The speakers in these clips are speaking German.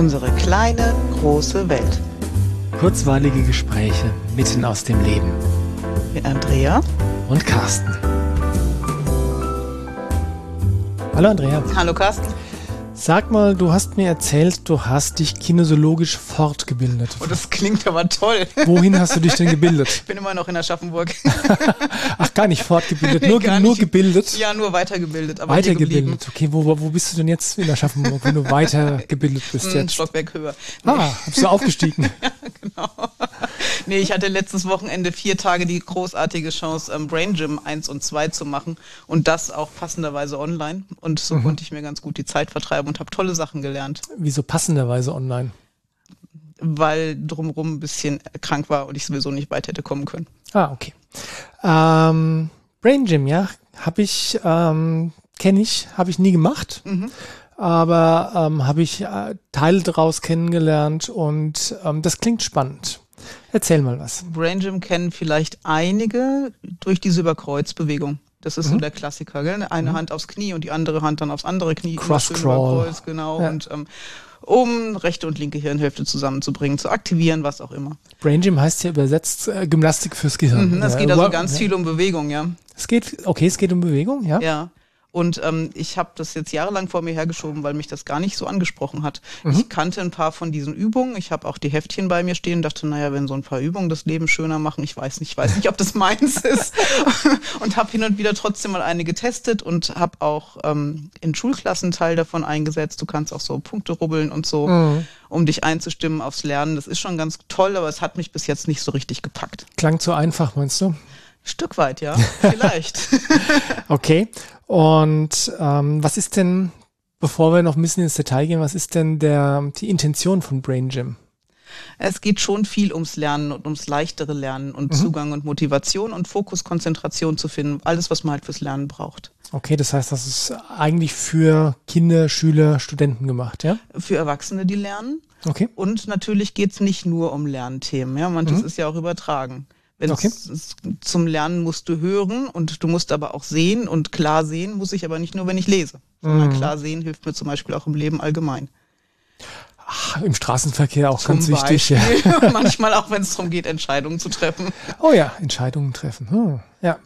Unsere kleine, große Welt. Kurzweilige Gespräche mitten aus dem Leben. Mit Andrea und Carsten. Hallo Andrea. Hallo Carsten. Sag mal, du hast mir erzählt, du hast dich kinesiologisch fortgebildet. Oh, das klingt aber toll. Wohin hast du dich denn gebildet? Ich bin immer noch in Aschaffenburg. Ach, gar nicht fortgebildet, nur, nee, nur gebildet? Ja, nur weitergebildet. Aber weitergebildet, okay. Wo, wo bist du denn jetzt in Aschaffenburg, wenn du weitergebildet bist Ein jetzt? Stockwerk höher. Nee. Ah, bist du aufgestiegen? ja, genau. Nee, ich hatte letztes Wochenende vier Tage die großartige Chance, ähm, Brain Gym 1 und 2 zu machen und das auch passenderweise online. Und so mhm. konnte ich mir ganz gut die Zeit vertreiben und habe tolle Sachen gelernt. Wieso passenderweise online? Weil drumherum ein bisschen krank war und ich sowieso nicht weit hätte kommen können. Ah, okay. Ähm, Brain Gym, ja, habe ich, ähm, kenne ich, habe ich nie gemacht. Mhm aber ähm, habe ich äh, Teile daraus kennengelernt und ähm, das klingt spannend. Erzähl mal was. Brain Gym kennen vielleicht einige durch diese Überkreuzbewegung. Das ist mhm. so der Klassiker, gell? Eine mhm. Hand aufs Knie und die andere Hand dann aufs andere Knie. Cross Crawl. Kreuz, genau. Ja. Und ähm, um rechte und linke Hirnhälfte zusammenzubringen, zu aktivieren, was auch immer. Brain Gym heißt ja übersetzt äh, Gymnastik fürs Gehirn. Mhm, es geht also ganz ja. viel um Bewegung, ja. Es geht, okay, es geht um Bewegung, ja. Ja. Und ähm, ich habe das jetzt jahrelang vor mir hergeschoben, weil mich das gar nicht so angesprochen hat. Mhm. Ich kannte ein paar von diesen Übungen. Ich habe auch die Heftchen bei mir stehen, dachte, naja, wenn so ein paar Übungen das Leben schöner machen, ich weiß nicht, ich weiß nicht, ob das meins ist. und habe hin und wieder trotzdem mal eine getestet und habe auch ähm, in Schulklassen Teil davon eingesetzt. Du kannst auch so Punkte rubbeln und so, mhm. um dich einzustimmen aufs Lernen. Das ist schon ganz toll, aber es hat mich bis jetzt nicht so richtig gepackt. Klang zu einfach, meinst du? Stück weit, ja, vielleicht. okay. Und ähm, was ist denn, bevor wir noch ein bisschen ins Detail gehen, was ist denn der, die Intention von Brain Gym? Es geht schon viel ums Lernen und ums leichtere Lernen und mhm. Zugang und Motivation und Fokus, Konzentration zu finden. Alles, was man halt fürs Lernen braucht. Okay, das heißt, das ist eigentlich für Kinder, Schüler, Studenten gemacht, ja? Für Erwachsene, die lernen. Okay. Und natürlich geht es nicht nur um Lernthemen, ja, manches mhm. ist ja auch übertragen. Wenn okay. zum Lernen musst du hören und du musst aber auch sehen und klar sehen muss ich aber nicht nur, wenn ich lese, sondern mhm. klar sehen hilft mir zum Beispiel auch im Leben allgemein. Ach, Im Straßenverkehr auch zum ganz wichtig. Ja. Manchmal auch, wenn es darum geht, Entscheidungen zu treffen. Oh ja, Entscheidungen treffen. Hm. Ja,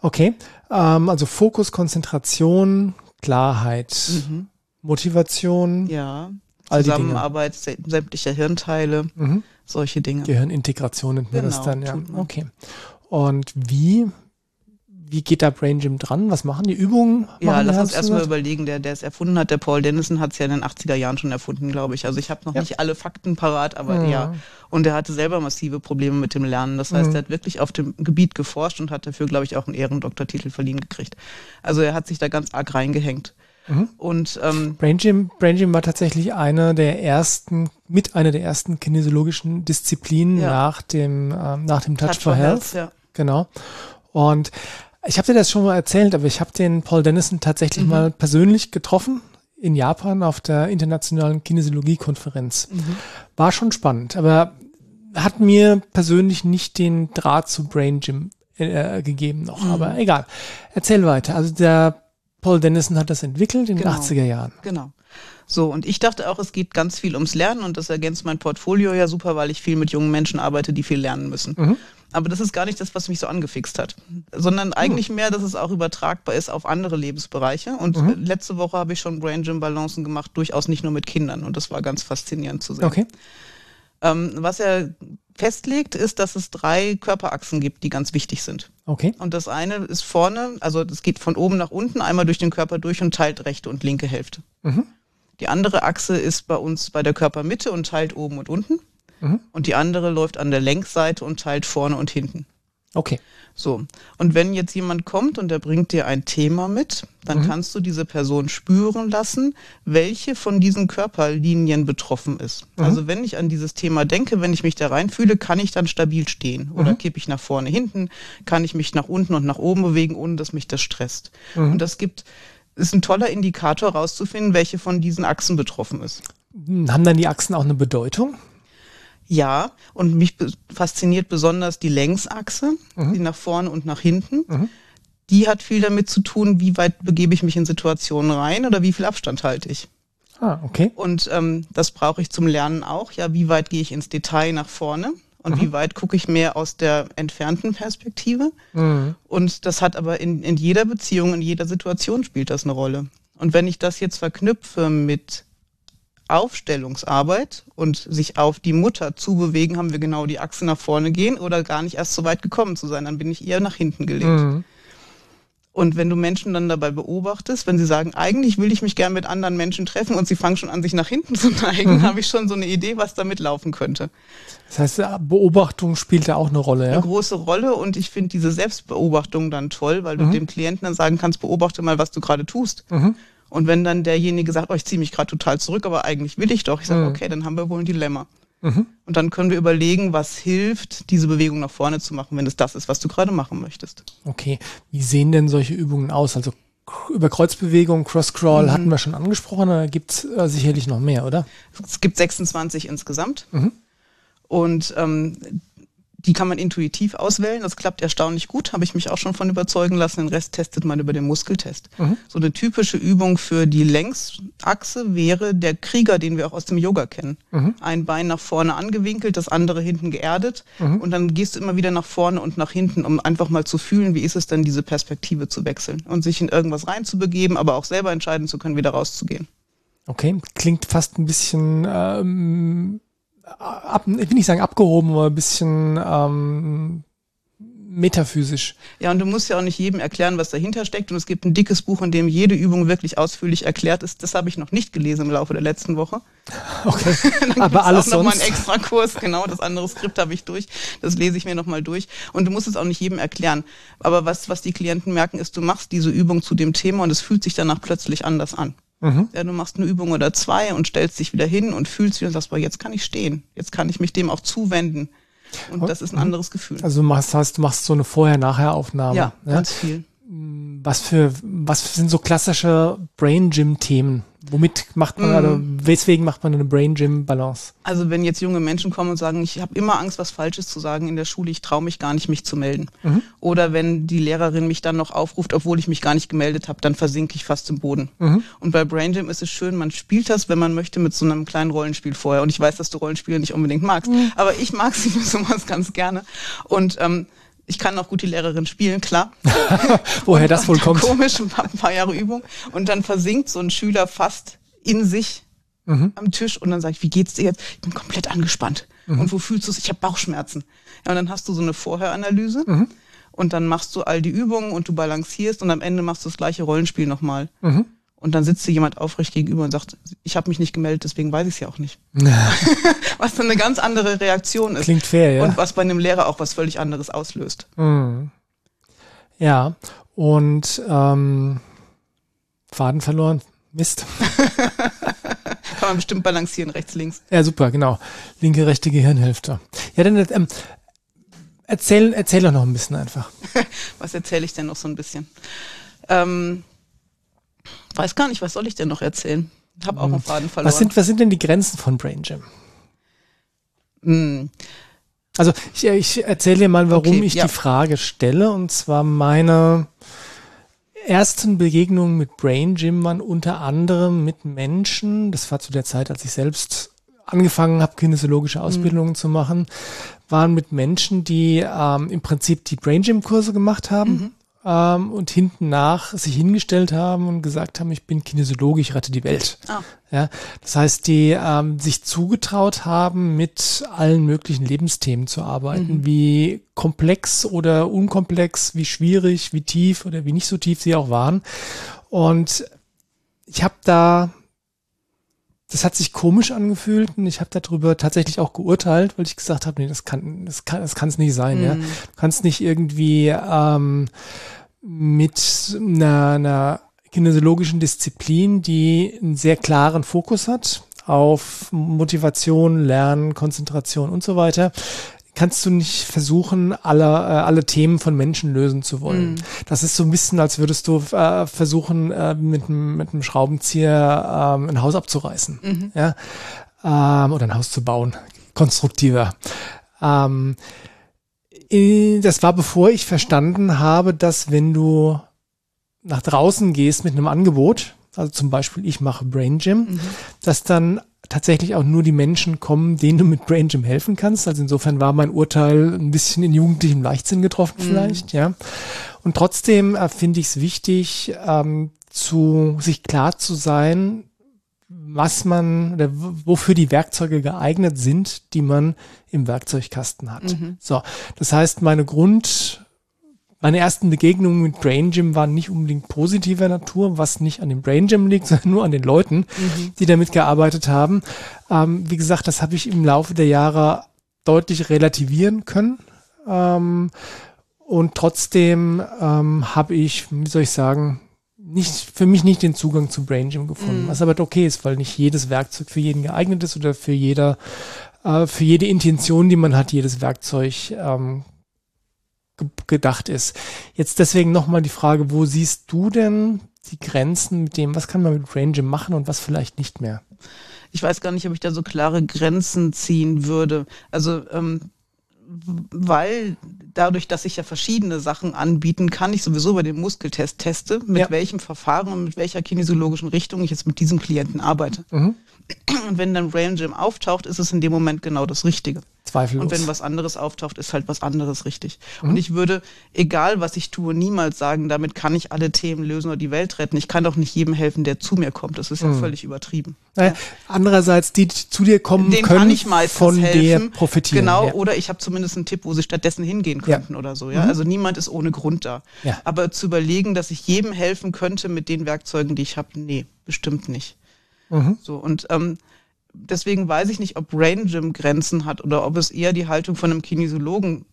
okay. Ähm, also Fokus, Konzentration, Klarheit, mhm. Motivation. Ja, Zusammenarbeit sämtlicher Hirnteile. Mhm solche Dinge. Gehirnintegration nennt man genau, das dann, ja. Okay. Und wie, wie geht da Brain Gym dran? Was machen die Übungen? Ja, lass uns erstmal überlegen, der, der es erfunden hat, der Paul Dennison hat es ja in den 80er Jahren schon erfunden, glaube ich. Also ich habe noch ja. nicht alle Fakten parat, aber mhm. ja. Und er hatte selber massive Probleme mit dem Lernen. Das heißt, mhm. er hat wirklich auf dem Gebiet geforscht und hat dafür, glaube ich, auch einen Ehrendoktortitel verliehen gekriegt. Also er hat sich da ganz arg reingehängt. Mhm. Und ähm, Brain Gym, Brain Gym war tatsächlich einer der ersten, mit einer der ersten kinesiologischen Disziplinen ja. nach dem ähm, nach dem Touch, Touch for, for, Health. Health ja. Genau. Und ich habe dir das schon mal erzählt, aber ich habe den Paul Dennison tatsächlich mhm. mal persönlich getroffen in Japan auf der internationalen Kinesiologie-Konferenz. Mhm. War schon spannend, aber hat mir persönlich nicht den Draht zu Brain Gym äh, gegeben noch. Mhm. Aber egal. Erzähl weiter. Also der Paul Dennison hat das entwickelt in genau. den 80er Jahren. Genau. So, und ich dachte auch, es geht ganz viel ums Lernen und das ergänzt mein Portfolio ja super, weil ich viel mit jungen Menschen arbeite, die viel lernen müssen. Mhm. Aber das ist gar nicht das, was mich so angefixt hat, sondern eigentlich mhm. mehr, dass es auch übertragbar ist auf andere Lebensbereiche. Und mhm. letzte Woche habe ich schon Brain Gym Balancen gemacht, durchaus nicht nur mit Kindern und das war ganz faszinierend zu sehen. Okay. Ähm, was er festlegt, ist, dass es drei Körperachsen gibt, die ganz wichtig sind. Okay. Und das eine ist vorne, also das geht von oben nach unten, einmal durch den Körper durch und teilt rechte und linke Hälfte. Mhm. Die andere Achse ist bei uns bei der Körpermitte und teilt oben und unten. Mhm. Und die andere läuft an der Längsseite und teilt vorne und hinten. Okay. So. Und wenn jetzt jemand kommt und der bringt dir ein Thema mit, dann mhm. kannst du diese Person spüren lassen, welche von diesen Körperlinien betroffen ist. Mhm. Also wenn ich an dieses Thema denke, wenn ich mich da reinfühle, kann ich dann stabil stehen oder mhm. kippe ich nach vorne, hinten, kann ich mich nach unten und nach oben bewegen, ohne dass mich das stresst. Mhm. Und das gibt, ist ein toller Indikator rauszufinden, welche von diesen Achsen betroffen ist. Haben dann die Achsen auch eine Bedeutung? Ja, und mich fasziniert besonders die Längsachse, mhm. die nach vorne und nach hinten. Mhm. Die hat viel damit zu tun, wie weit begebe ich mich in Situationen rein oder wie viel Abstand halte ich. Ah, okay. Und ähm, das brauche ich zum Lernen auch. Ja, wie weit gehe ich ins Detail nach vorne? Und mhm. wie weit gucke ich mehr aus der entfernten Perspektive? Mhm. Und das hat aber in, in jeder Beziehung, in jeder Situation spielt das eine Rolle. Und wenn ich das jetzt verknüpfe mit Aufstellungsarbeit und sich auf die Mutter zubewegen, haben wir genau die Achse nach vorne gehen oder gar nicht erst so weit gekommen zu sein, dann bin ich eher nach hinten gelegt. Mhm. Und wenn du Menschen dann dabei beobachtest, wenn sie sagen, eigentlich will ich mich gern mit anderen Menschen treffen und sie fangen schon an, sich nach hinten zu neigen, mhm. habe ich schon so eine Idee, was damit laufen könnte. Das heißt, Beobachtung spielt da auch eine Rolle, ja? Eine große Rolle und ich finde diese Selbstbeobachtung dann toll, weil du mhm. dem Klienten dann sagen kannst, beobachte mal, was du gerade tust. Mhm. Und wenn dann derjenige sagt, oh, ich ziehe mich gerade total zurück, aber eigentlich will ich doch, ich sage, mhm. okay, dann haben wir wohl ein Dilemma. Mhm. Und dann können wir überlegen, was hilft, diese Bewegung nach vorne zu machen, wenn es das ist, was du gerade machen möchtest. Okay. Wie sehen denn solche Übungen aus? Also über Kreuzbewegung, Cross-Crawl mhm. hatten wir schon angesprochen, da gibt es äh, sicherlich noch mehr, oder? Es gibt 26 insgesamt. Mhm. Und ähm, die kann man intuitiv auswählen. Das klappt erstaunlich gut, habe ich mich auch schon von überzeugen lassen. Den Rest testet man über den Muskeltest. Mhm. So eine typische Übung für die Längsachse wäre der Krieger, den wir auch aus dem Yoga kennen. Mhm. Ein Bein nach vorne angewinkelt, das andere hinten geerdet. Mhm. Und dann gehst du immer wieder nach vorne und nach hinten, um einfach mal zu fühlen, wie ist es denn, diese Perspektive zu wechseln und sich in irgendwas reinzubegeben, aber auch selber entscheiden zu können, wieder rauszugehen. Okay, klingt fast ein bisschen ähm, ab, ich will nicht sagen abgehoben, aber ein bisschen ähm, metaphysisch. Ja, und du musst ja auch nicht jedem erklären, was dahinter steckt. Und es gibt ein dickes Buch, in dem jede Übung wirklich ausführlich erklärt ist. Das habe ich noch nicht gelesen im Laufe der letzten Woche. Okay. Aber alles auch noch sonst. Mal einen extra Kurs, genau. Das andere Skript habe ich durch. Das lese ich mir nochmal durch. Und du musst es auch nicht jedem erklären. Aber was, was die Klienten merken, ist, du machst diese Übung zu dem Thema und es fühlt sich danach plötzlich anders an. Mhm. Ja, du machst eine Übung oder zwei und stellst dich wieder hin und fühlst wieder und sagst, boah, jetzt kann ich stehen. Jetzt kann ich mich dem auch zuwenden. Und das ist ein mhm. anderes Gefühl. Also du machst, heißt, du machst so eine Vorher-Nachher-Aufnahme. Ja, ja, ganz viel. Was für, was sind so klassische Brain Gym Themen? Womit macht man, mm. also weswegen macht man eine Brain Gym Balance? Also wenn jetzt junge Menschen kommen und sagen, ich habe immer Angst, was Falsches zu sagen in der Schule, ich traue mich gar nicht, mich zu melden. Mhm. Oder wenn die Lehrerin mich dann noch aufruft, obwohl ich mich gar nicht gemeldet habe, dann versinke ich fast im Boden. Mhm. Und bei Brain Gym ist es schön, man spielt das, wenn man möchte, mit so einem kleinen Rollenspiel vorher. Und ich weiß, dass du Rollenspiele nicht unbedingt magst, mhm. aber ich mag sie für sowas ganz gerne. Und ähm, ich kann auch gut die Lehrerin spielen, klar. Woher das wohl kommt. Komisch, ein paar, Jahre Übung. Und dann versinkt so ein Schüler fast in sich mhm. am Tisch und dann sage ich, wie geht's dir jetzt? Ich bin komplett angespannt. Mhm. Und wo fühlst du es? Ich habe Bauchschmerzen. Ja, und dann hast du so eine Vorheranalyse mhm. und dann machst du all die Übungen und du balancierst und am Ende machst du das gleiche Rollenspiel nochmal. Mhm. Und dann sitzt dir jemand aufrecht gegenüber und sagt, ich habe mich nicht gemeldet, deswegen weiß ich es ja auch nicht. was dann eine ganz andere Reaktion ist. Klingt fair, ja. Und was bei einem Lehrer auch was völlig anderes auslöst. Mhm. Ja, und ähm, Faden verloren. Mist. Kann man bestimmt balancieren, rechts, links. Ja, super, genau. Linke, rechte Gehirnhälfte. Ja, dann ähm, erzähl, erzähl doch noch ein bisschen einfach. was erzähle ich denn noch so ein bisschen? Ähm, Weiß gar nicht, was soll ich denn noch erzählen? Habe auch einen Faden verloren. Was sind, was sind denn die Grenzen von Brain Gym? Mm. Also ich, ich erzähle dir mal, warum okay, ich ja. die Frage stelle. Und zwar meine ersten Begegnungen mit Brain Gym waren unter anderem mit Menschen, das war zu der Zeit, als ich selbst angefangen habe, kinesiologische Ausbildungen mhm. zu machen, waren mit Menschen, die ähm, im Prinzip die Brain Gym Kurse gemacht haben. Mhm ähm, und hinten nach sich hingestellt haben und gesagt haben, ich bin Kinesiologe, ich rette die Welt. Oh. Ja, das heißt, die ähm, sich zugetraut haben, mit allen möglichen Lebensthemen zu arbeiten, mhm. wie komplex oder unkomplex, wie schwierig, wie tief oder wie nicht so tief sie auch waren. Und ich habe da das hat sich komisch angefühlt und ich habe darüber tatsächlich auch geurteilt, weil ich gesagt habe, nee, das kann, das kann, das kann es nicht sein, mm. ja. Mhm. Du kannst nicht irgendwie ähm, mit einer, einer kinesiologischen Disziplin, die einen sehr klaren Fokus hat auf Motivation, Lernen, Konzentration und so weiter, kannst du nicht versuchen, alle, äh, alle Themen von Menschen lösen zu wollen. Mm. Das ist so ein bisschen, als würdest du äh, versuchen, äh, mit, mit einem Schraubenzieher ähm, ein Haus abzureißen. Mhm. Ja? Ähm, oder ein Haus zu bauen. Konstruktiver. Ähm, das war bevor ich verstanden habe, dass wenn du nach draußen gehst mit einem Angebot, also zum Beispiel ich mache Brain Gym, mhm. dass dann tatsächlich auch nur die Menschen kommen, denen du mit Brain Gym helfen kannst. Also insofern war mein Urteil ein bisschen in jugendlichem Leichtsinn getroffen mhm. vielleicht, ja. Und trotzdem äh, finde ich es wichtig, ähm, zu sich klar zu sein, was man oder wofür die Werkzeuge geeignet sind, die man im Werkzeugkasten hat. Mhm. So, das heißt, meine Grund meine ersten Begegnungen mit Brain Gym waren nicht unbedingt positiver Natur, was nicht an dem Brain Gym liegt, sondern nur an den Leuten, mhm. die damit gearbeitet haben. Ähm, wie gesagt, das habe ich im Laufe der Jahre deutlich relativieren können. Ähm, und trotzdem ähm, habe ich, wie soll ich sagen, nicht, für mich nicht den Zugang zu Brain Gym gefunden. Mhm. Was aber okay ist, weil nicht jedes Werkzeug für jeden geeignet ist oder für jeder, äh, für jede Intention, die man hat, jedes Werkzeug ähm, gedacht ist. Jetzt deswegen nochmal die Frage, wo siehst du denn die Grenzen mit dem, was kann man mit Range machen und was vielleicht nicht mehr? Ich weiß gar nicht, ob ich da so klare Grenzen ziehen würde. Also ähm, weil dadurch, dass ich ja verschiedene Sachen anbieten kann, ich sowieso bei dem Muskeltest teste, mit ja. welchem Verfahren und mit welcher kinesiologischen Richtung ich jetzt mit diesem Klienten arbeite. Mhm. Und wenn dann Rail Gym auftaucht, ist es in dem Moment genau das Richtige. Zweifellos. Und wenn was anderes auftaucht, ist halt was anderes richtig. Mhm. Und ich würde, egal was ich tue, niemals sagen, damit kann ich alle Themen lösen oder die Welt retten. Ich kann doch nicht jedem helfen, der zu mir kommt. Das ist ja mhm. völlig übertrieben. Naja, andererseits, die, die zu dir kommen Den können, kann ich meistens von helfen. dir profitieren. Genau, ja. oder ich habe zumindest einen Tipp, wo sie stattdessen hingehen könnten ja. oder so. Ja? Mhm. Also niemand ist ohne Grund da. Ja. Aber zu überlegen, dass ich jedem helfen könnte mit den Werkzeugen, die ich habe, nee, bestimmt nicht. Mhm. So, und ähm, deswegen weiß ich nicht, ob Brain Gym Grenzen hat oder ob es eher die Haltung von einem Kinesiologen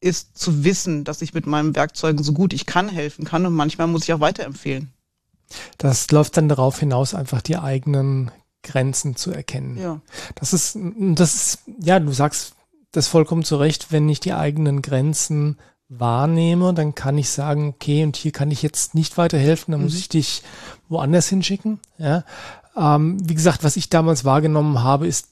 ist, zu wissen, dass ich mit meinen Werkzeugen so gut ich kann helfen kann und manchmal muss ich auch weiterempfehlen. Das läuft dann darauf hinaus, einfach die eigenen Grenzen zu erkennen. Ja. Das ist, das ist, ja, du sagst das vollkommen zu Recht, wenn ich die eigenen Grenzen wahrnehme, dann kann ich sagen, okay, und hier kann ich jetzt nicht weiterhelfen, dann muss mhm. ich dich woanders hinschicken. Ja. Ähm, wie gesagt, was ich damals wahrgenommen habe, ist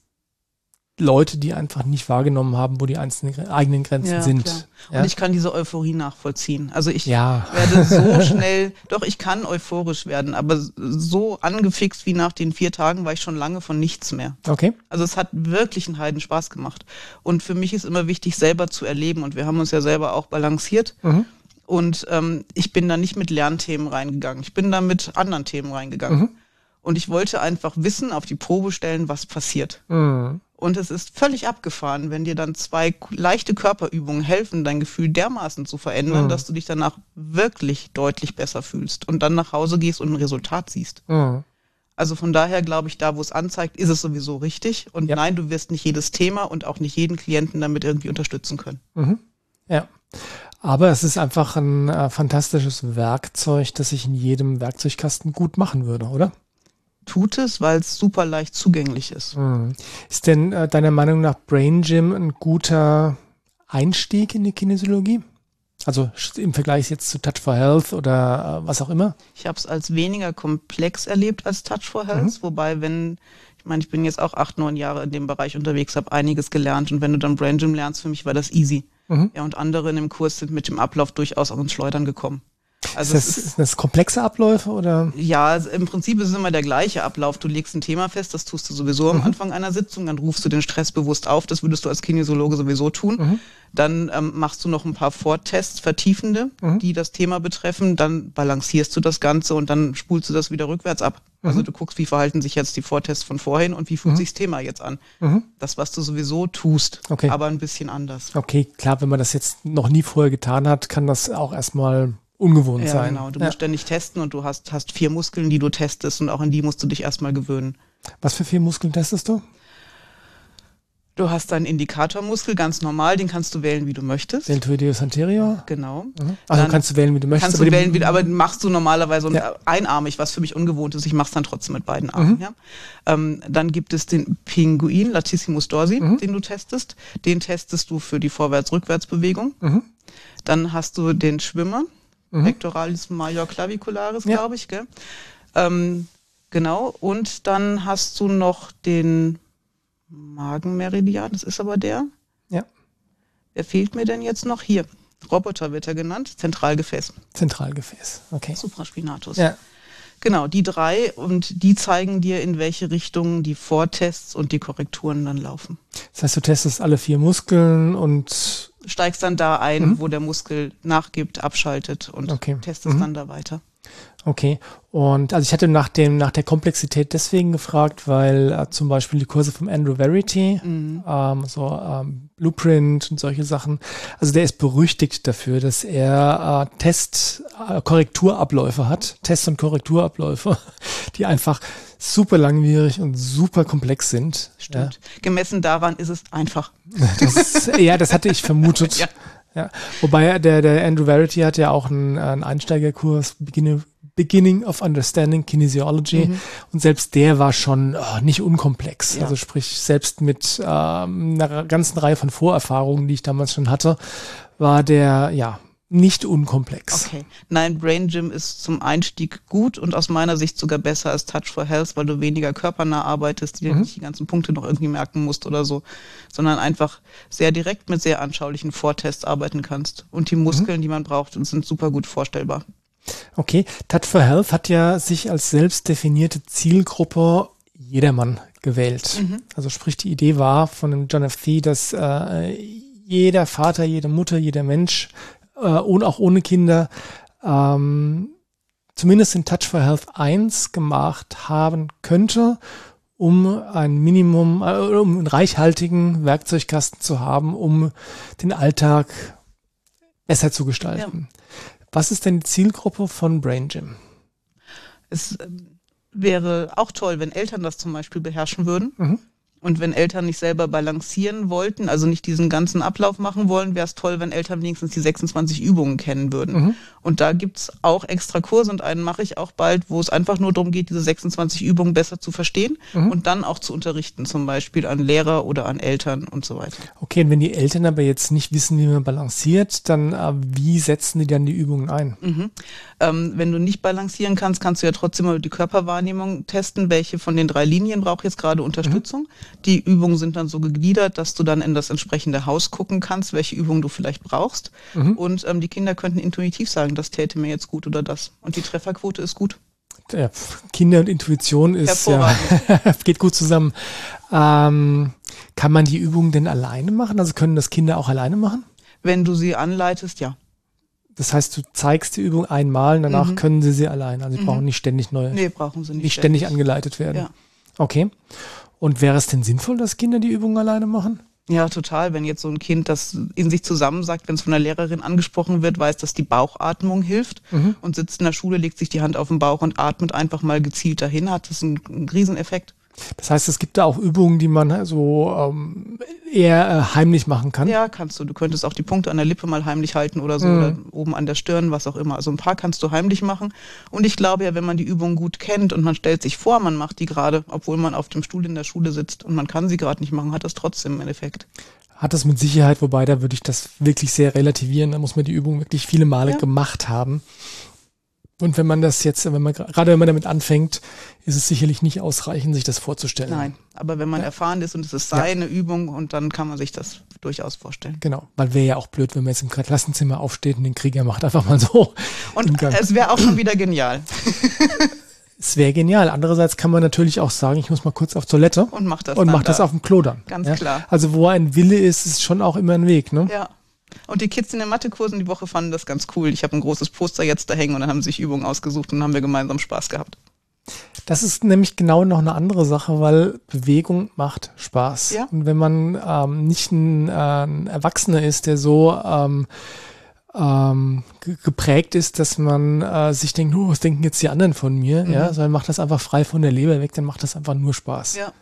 Leute, die einfach nicht wahrgenommen haben, wo die einzelnen eigenen Grenzen ja, sind. Ja? Und ich kann diese Euphorie nachvollziehen. Also ich ja. werde so schnell, doch ich kann euphorisch werden, aber so angefixt wie nach den vier Tagen war ich schon lange von nichts mehr. Okay. Also es hat wirklich einen Heiden Spaß gemacht. Und für mich ist immer wichtig, selber zu erleben. Und wir haben uns ja selber auch balanciert. Mhm. Und ähm, ich bin da nicht mit Lernthemen reingegangen. Ich bin da mit anderen Themen reingegangen. Mhm. Und ich wollte einfach wissen, auf die Probe stellen, was passiert. Mhm. Und es ist völlig abgefahren, wenn dir dann zwei leichte Körperübungen helfen, dein Gefühl dermaßen zu verändern, mhm. dass du dich danach wirklich deutlich besser fühlst und dann nach Hause gehst und ein Resultat siehst. Mhm. Also von daher glaube ich, da wo es anzeigt, ist es sowieso richtig. Und ja. nein, du wirst nicht jedes Thema und auch nicht jeden Klienten damit irgendwie unterstützen können. Mhm. Ja. Aber es ist einfach ein äh, fantastisches Werkzeug, das ich in jedem Werkzeugkasten gut machen würde, oder? Tut es, weil es super leicht zugänglich ist. Mhm. Ist denn äh, deiner Meinung nach Brain Gym ein guter Einstieg in die Kinesiologie? Also im Vergleich jetzt zu Touch for Health oder äh, was auch immer? Ich habe es als weniger komplex erlebt als Touch for Health, mhm. wobei wenn ich meine, ich bin jetzt auch acht, neun Jahre in dem Bereich unterwegs, habe einiges gelernt und wenn du dann Brain Gym lernst, für mich war das easy. Mhm. Ja, und andere in dem Kurs sind mit dem Ablauf durchaus auch ins Schleudern gekommen. Also ist das, ist das komplexe Abläufe oder? Ja, also im Prinzip ist es immer der gleiche Ablauf. Du legst ein Thema fest, das tust du sowieso am mhm. Anfang einer Sitzung, dann rufst du den Stress bewusst auf, das würdest du als Kinesiologe sowieso tun. Mhm. Dann ähm, machst du noch ein paar Vortests, vertiefende, mhm. die das Thema betreffen, dann balancierst du das Ganze und dann spulst du das wieder rückwärts ab. Also mhm. du guckst, wie verhalten sich jetzt die Vortests von vorhin und wie fühlt mhm. sich das Thema jetzt an. Mhm. Das, was du sowieso tust, okay. aber ein bisschen anders. Okay, klar, wenn man das jetzt noch nie vorher getan hat, kann das auch erstmal ungewohnt ja, sein. Genau, du ja. musst ständig testen und du hast, hast vier Muskeln, die du testest und auch an die musst du dich erstmal gewöhnen. Was für vier Muskeln testest du? Du hast deinen Indikatormuskel, ganz normal, den kannst du wählen, wie du möchtest. Den Tuideus anterior? Genau. Mhm. Also dann kannst du wählen, wie du möchtest. Kannst du wählen, wie, aber machst du normalerweise ja. einarmig, was für mich ungewohnt ist. Ich mach's dann trotzdem mit beiden Armen. Mhm. Ja? Ähm, dann gibt es den Pinguin, Latissimus dorsi, mhm. den du testest. Den testest du für die Vorwärts-Rückwärts-Bewegung. Mhm. Dann hast du den Schwimmer, mhm. Pectoralis major clavicularis, ja. glaube ich, gell? Ähm, genau. Und dann hast du noch den Magenmeridian, das ist aber der. Ja. Wer fehlt mir denn jetzt noch? Hier. Roboter wird er genannt, Zentralgefäß. Zentralgefäß, okay. Supraspinatus. Ja. Genau, die drei und die zeigen dir, in welche Richtung die Vortests und die Korrekturen dann laufen. Das heißt, du testest alle vier Muskeln und steigst dann da ein, mhm. wo der Muskel nachgibt, abschaltet und okay. testest mhm. dann da weiter. Okay. Und also ich hatte nach dem, nach der Komplexität deswegen gefragt, weil äh, zum Beispiel die Kurse vom Andrew Verity, mhm. ähm, so ähm, Blueprint und solche Sachen, also der ist berüchtigt dafür, dass er äh, Test, äh, Korrekturabläufe hat, Test- und Korrekturabläufe, die einfach super langwierig und super komplex sind. Stimmt. Ja. Gemessen daran ist es einfach. Das, ja, das hatte ich vermutet. ja. Ja, wobei der, der Andrew Verity hat ja auch einen, einen Einsteigerkurs, Beginning, Beginning of Understanding Kinesiology. Mhm. Und selbst der war schon oh, nicht unkomplex. Ja. Also sprich, selbst mit ähm, einer ganzen Reihe von Vorerfahrungen, die ich damals schon hatte, war der, ja, nicht unkomplex. Okay. Nein, Brain Gym ist zum Einstieg gut und aus meiner Sicht sogar besser als Touch for Health, weil du weniger körpernah arbeitest, die mhm. nicht die ganzen Punkte noch irgendwie merken musst oder so, sondern einfach sehr direkt mit sehr anschaulichen Vortests arbeiten kannst. Und die Muskeln, mhm. die man braucht, sind super gut vorstellbar. Okay, Touch for Health hat ja sich als selbst definierte Zielgruppe jedermann gewählt. Mhm. Also sprich, die Idee war von dem John F. Thee, dass äh, jeder Vater, jede Mutter, jeder Mensch äh, und auch ohne Kinder ähm, zumindest in Touch for Health 1 gemacht haben könnte, um ein Minimum, äh, um einen reichhaltigen Werkzeugkasten zu haben, um den Alltag besser zu gestalten. Ja. Was ist denn die Zielgruppe von Brain Gym? Es ähm, wäre auch toll, wenn Eltern das zum Beispiel beherrschen würden. Mhm. Und wenn Eltern nicht selber balancieren wollten, also nicht diesen ganzen Ablauf machen wollen, wäre es toll, wenn Eltern wenigstens die 26 Übungen kennen würden. Mhm. Und da gibt's auch extra Kurse und einen mache ich auch bald, wo es einfach nur darum geht, diese 26 Übungen besser zu verstehen mhm. und dann auch zu unterrichten, zum Beispiel an Lehrer oder an Eltern und so weiter. Okay, und wenn die Eltern aber jetzt nicht wissen, wie man balanciert, dann äh, wie setzen die dann die Übungen ein? Mhm. Ähm, wenn du nicht balancieren kannst, kannst du ja trotzdem mal die Körperwahrnehmung testen, welche von den drei Linien braucht jetzt gerade Unterstützung. Mhm. Die Übungen sind dann so gegliedert, dass du dann in das entsprechende Haus gucken kannst, welche Übungen du vielleicht brauchst. Mhm. Und ähm, die Kinder könnten intuitiv sagen, das täte mir jetzt gut oder das. Und die Trefferquote ist gut. Ja, Kinder und Intuition ist ja, geht gut zusammen. Ähm, kann man die Übungen denn alleine machen? Also können das Kinder auch alleine machen? Wenn du sie anleitest, ja. Das heißt, du zeigst die Übung einmal und danach mhm. können sie sie allein. Also sie mhm. brauchen nicht ständig neue. Nee, brauchen sie nicht. Nicht ständig, ständig angeleitet werden. Ja. Okay. Und wäre es denn sinnvoll, dass Kinder die Übungen alleine machen? Ja, total. Wenn jetzt so ein Kind das in sich zusammensagt, wenn es von der Lehrerin angesprochen wird, weiß, dass die Bauchatmung hilft mhm. und sitzt in der Schule, legt sich die Hand auf den Bauch und atmet einfach mal gezielt dahin, hat das einen, einen Rieseneffekt. Das heißt, es gibt da auch Übungen, die man so ähm, eher äh, heimlich machen kann. Ja, kannst du. Du könntest auch die Punkte an der Lippe mal heimlich halten oder so mhm. oder oben an der Stirn, was auch immer. Also ein paar kannst du heimlich machen. Und ich glaube ja, wenn man die Übung gut kennt und man stellt sich vor, man macht die gerade, obwohl man auf dem Stuhl in der Schule sitzt und man kann sie gerade nicht machen, hat das trotzdem einen Effekt. Hat das mit Sicherheit, wobei da würde ich das wirklich sehr relativieren. Da muss man die Übung wirklich viele Male ja. gemacht haben. Und wenn man das jetzt, wenn man gerade wenn man damit anfängt, ist es sicherlich nicht ausreichend, sich das vorzustellen. Nein, aber wenn man ja. erfahren ist und es ist seine ja. Übung und dann kann man sich das durchaus vorstellen. Genau, weil wäre ja auch blöd, wenn man jetzt im Klassenzimmer aufsteht und den Krieger macht einfach mal so. Und es wäre auch schon wieder genial. es wäre genial. Andererseits kann man natürlich auch sagen, ich muss mal kurz auf Toilette und mach das und mach da. das auf dem Klo dann. Ganz ja? klar. Also wo ein Wille ist, ist schon auch immer ein Weg, ne? Ja. Und die Kids in den Mathekursen die Woche fanden das ganz cool. Ich habe ein großes Poster jetzt da hängen und dann haben sie sich Übungen ausgesucht und haben wir gemeinsam Spaß gehabt. Das ist nämlich genau noch eine andere Sache, weil Bewegung macht Spaß. Ja. Und wenn man ähm, nicht ein, äh, ein Erwachsener ist, der so ähm, ähm, geprägt ist, dass man äh, sich denkt, oh, was denken jetzt die anderen von mir? Mhm. Ja, sondern macht das einfach frei von der Leber weg, dann macht das einfach nur Spaß. Ja.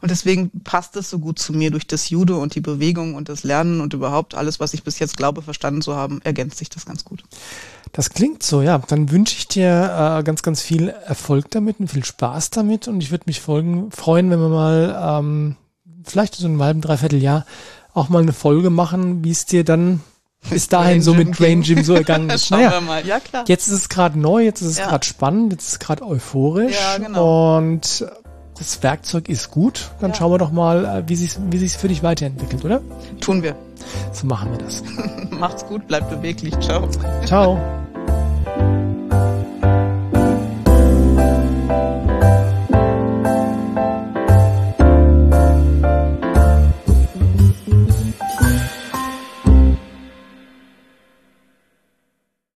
Und deswegen passt es so gut zu mir durch das Judo und die Bewegung und das Lernen und überhaupt alles, was ich bis jetzt glaube, verstanden zu haben, ergänzt sich das ganz gut. Das klingt so, ja. Dann wünsche ich dir äh, ganz, ganz viel Erfolg damit und viel Spaß damit. Und ich würde mich folgen, freuen, wenn wir mal ähm, vielleicht so in einem halben, dreiviertel Jahr auch mal eine Folge machen, wie es dir dann bis dahin so mit Brain Gym so ergangen ist. Schauen naja, wir mal. Ja, klar. Jetzt ist es gerade neu, jetzt ist es ja. gerade spannend, jetzt ist es gerade euphorisch. Ja, genau. Und das Werkzeug ist gut. Dann ja. schauen wir doch mal, äh, wie sich wie sich's für dich weiterentwickelt, oder? Tun wir. So machen wir das. Macht's gut, bleibt beweglich. Ciao. Ciao.